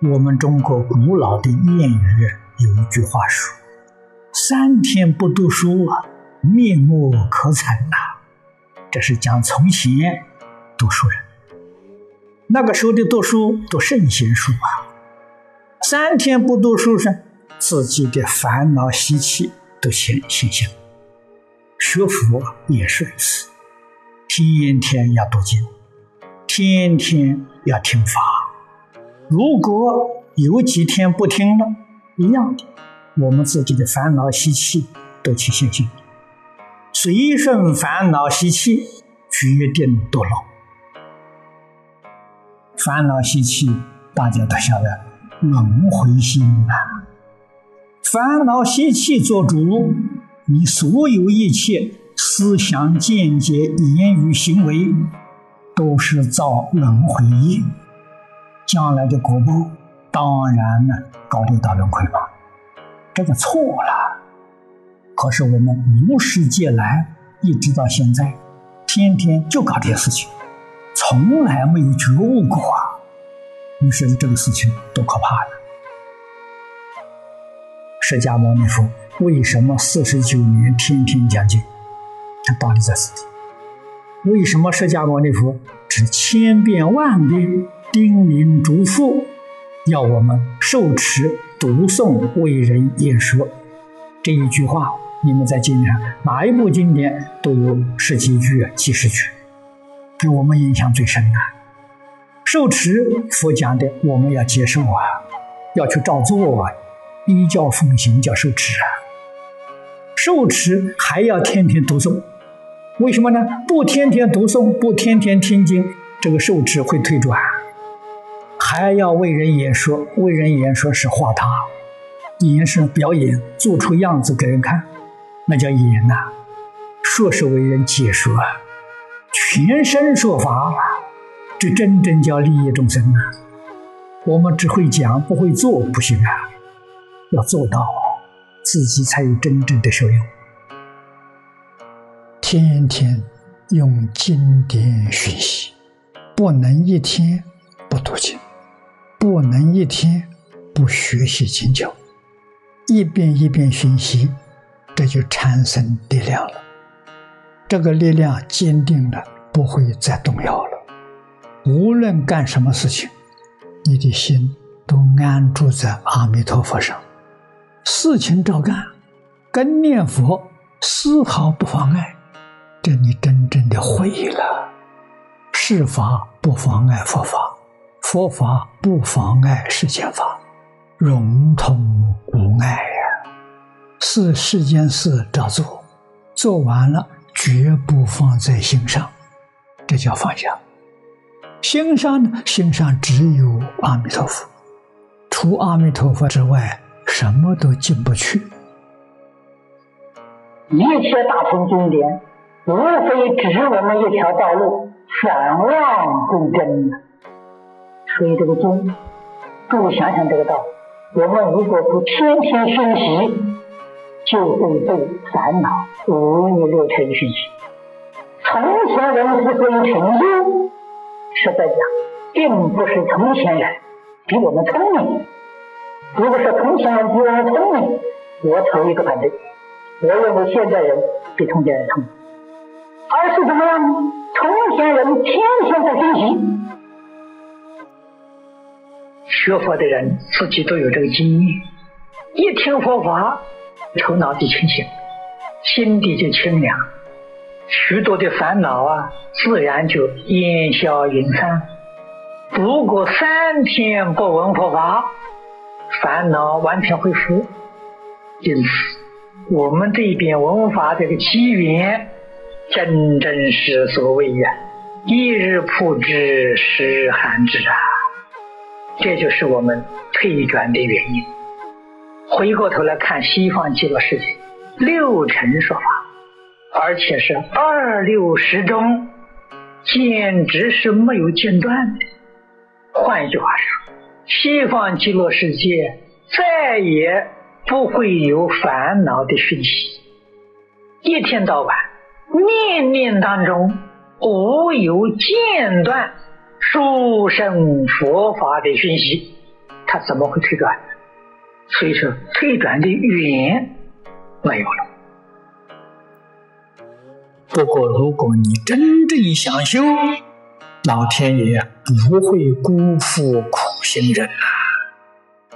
我们中国古老的谚语有一句话说：“三天不读书啊，面目可憎呐。”这是讲从前读书人，那个时候的读书读圣贤书啊，三天不读书是，自己的烦恼习气都现现象。学佛也是如此，天天要读经，天天要听法。如果有几天不听了，一样的，我们自己的烦恼习气都起现行，随顺烦恼习气，决定堕落。烦恼习气，大家都晓得，轮回心啊。烦恼习气做主，你所有一切思想、见解、言语、行为，都是造轮回业。将来的果报，当然呢，搞六道轮回嘛，这个错了。可是我们无始劫来一直到现在，天天就搞这些事情，从来没有觉悟过啊。你说这个事情多可怕呢？释迦牟尼佛为什么四十九年天天讲经？他道理在此地。为什么释迦牟尼佛只千遍万遍？叮咛嘱咐，要我们受持、读诵、为人演说。这一句话，你们在经上哪一部经典都有十几句、几十句，给我们印象最深的。受持佛讲的，我们要接受啊，要去照做啊，依教奉行叫受持啊。受持还要天天读诵，为什么呢？不天天读诵，不天天听经，这个受持会退转。还要为人演说，为人演说是画他，演是表演，做出样子给人看，那叫演呐。说是为人解说，全身说法，这真正叫利益众生啊。我们只会讲不会做不行啊，要做到，自己才有真正的受用。天天用经典学习，不能一天不读经。不能一天不学习经教，一遍一遍学习，这就产生力量了。这个力量坚定了，不会再动摇了。无论干什么事情，你的心都安住在阿弥陀佛上，事情照干，跟念佛丝毫不妨碍。这你真正的会了，是法不妨碍佛法。佛法不妨碍世间法，融通无碍呀。是世间事照做，做完了绝不放在心上，这叫放下。心上呢，心上只有阿弥陀佛，除阿弥陀佛之外，什么都进不去。一切大乘经典，无非指我们一条道路，返望归真。所以这个经，各位想想这个道：我们如果不天天学习，就会被烦恼五欲六尘熏习。从前人之所以成就，实在讲，并不是从前人比我们聪明。如果说从前人比我们聪明，我投一个反对。我认为现在人比从前人聪明，而是怎么样？从前人天天在学习。学佛的人自己都有这个经验，一听佛法，头脑就清醒，心底就清凉，许多的烦恼啊，自然就烟消云散。如果三天不闻佛法，烦恼完全恢复。因此，我们这边闻法这个机缘，真正是所谓呀，一日曝之，十日寒之啊。这就是我们退转的原因。回过头来看西方极乐世界，六尘说法，而且是二六十中，简直是没有间断的。换一句话说，西方极乐世界再也不会有烦恼的讯息，一天到晚，念念当中无有间断。殊胜佛法的讯息，它怎么会退转？所以说，退转的缘没有了。不过，如果你真正想修，老天爷不会辜负苦心人啊！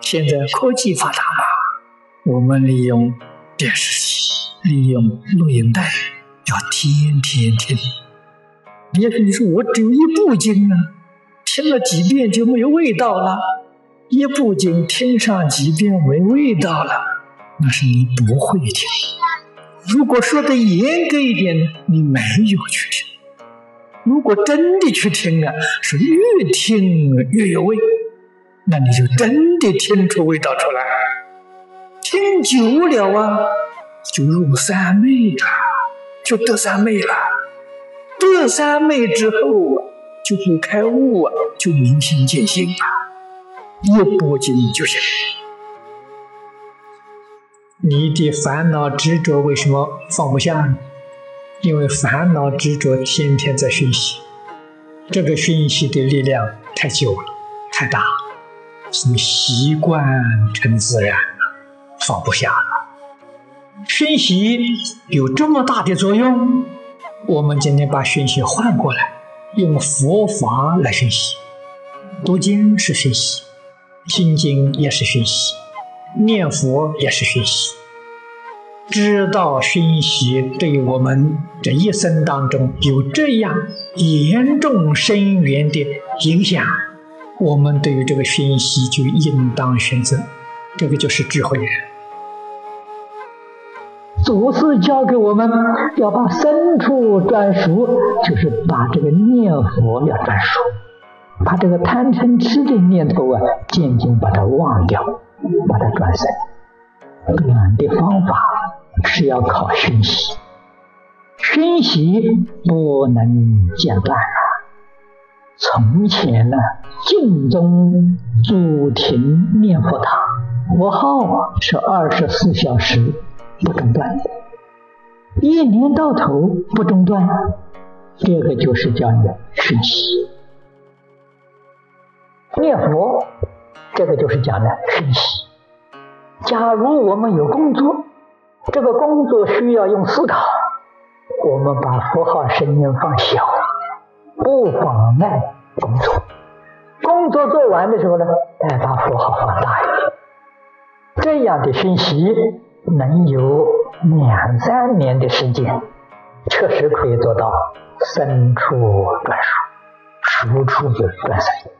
现在科技发达嘛，我们利用电视机，利用录音带，要天天听。也许你说我只有一部经啊，听了几遍就没有味道了。一不仅听上几遍没味道了，那是你不会听。如果说的严格一点，你没有去听；如果真的去听啊，是越听越有味，那你就真的听出味道出来。听久了啊，就入三昧了，就得三昧了。得三昧之后啊，就会开悟啊，就明心见性啊，一部经就是。你的烦恼执着为什么放不下呢？因为烦恼执着天天在熏习，这个熏习的力量太久了，太大，所以习惯成自然了，放不下了。熏习有这么大的作用，我们今天把熏习换过来，用佛法来熏习，读经是熏习，心经也是熏习。念佛也是学习，知道熏习对我们这一生当中有这样严重深远的影响，我们对于这个熏习就应当选择，这个就是智慧。祖师教给我们要把深处转熟，就是把这个念佛要转熟，把这个贪嗔痴的念头啊，渐渐把它忘掉。把它转身，转的方法是要靠熏习，熏习不能间断啊。从前呢，净宗祖庭念佛堂，佛号是二十四小时不中断，一年到头不中断，这个就是叫你熏习念佛。这个就是讲的熏习。假如我们有工作，这个工作需要用思考，我们把符号声音放小，不妨碍工作。工作做完的时候呢，再把符号放大一点。这样的熏习能有两三年的时间，确实可以做到生处转熟，熟处就转深。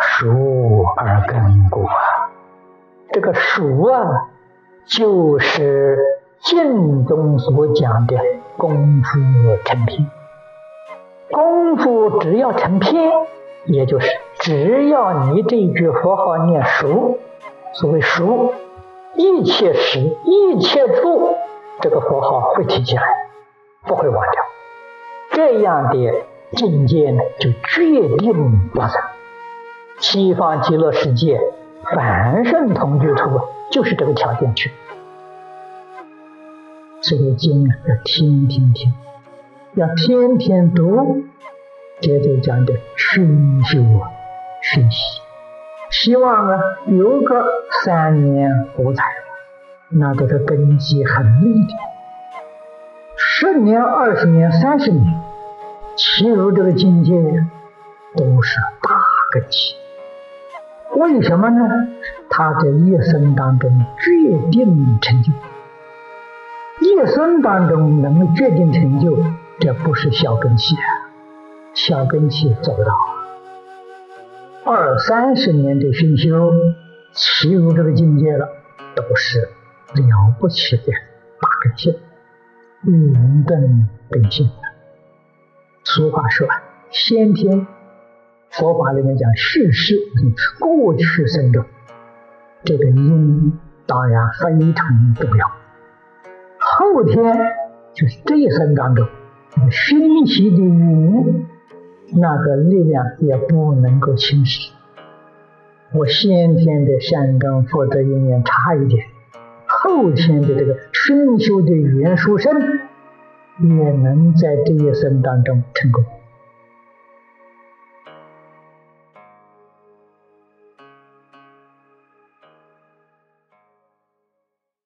熟而根固啊，这个熟啊，就是经中所讲的功夫成片。功夫只要成片，也就是只要你这句佛号念熟，所谓熟，一切时一切处，这个佛号会提起来，不会忘掉。这样的境界呢，就决定往生。西方极乐世界凡圣同居土就是这个条件去。这个经啊，要天天听，要天天读，这就讲的深修啊，熏习。希望啊，有个三年五载，那这个根基很硬的。十年、二十年、三十年，其入这个境界都是大根基。为什么呢？他在一生当中决定成就，一生当中能决定成就，这不是小根器啊，小根器做不到。二三十年的熏修，起入这个境界了，都是了不起的大根器，云登本性。俗话说，先天。佛法里面讲世事，过去生中，这个因当然非常重要。后天就是这一生当中，熏习的因，那个力量也不能够轻视。我先天的善根福德因缘差一点，后天的这个熏修的缘殊深，也能在这一生当中成功。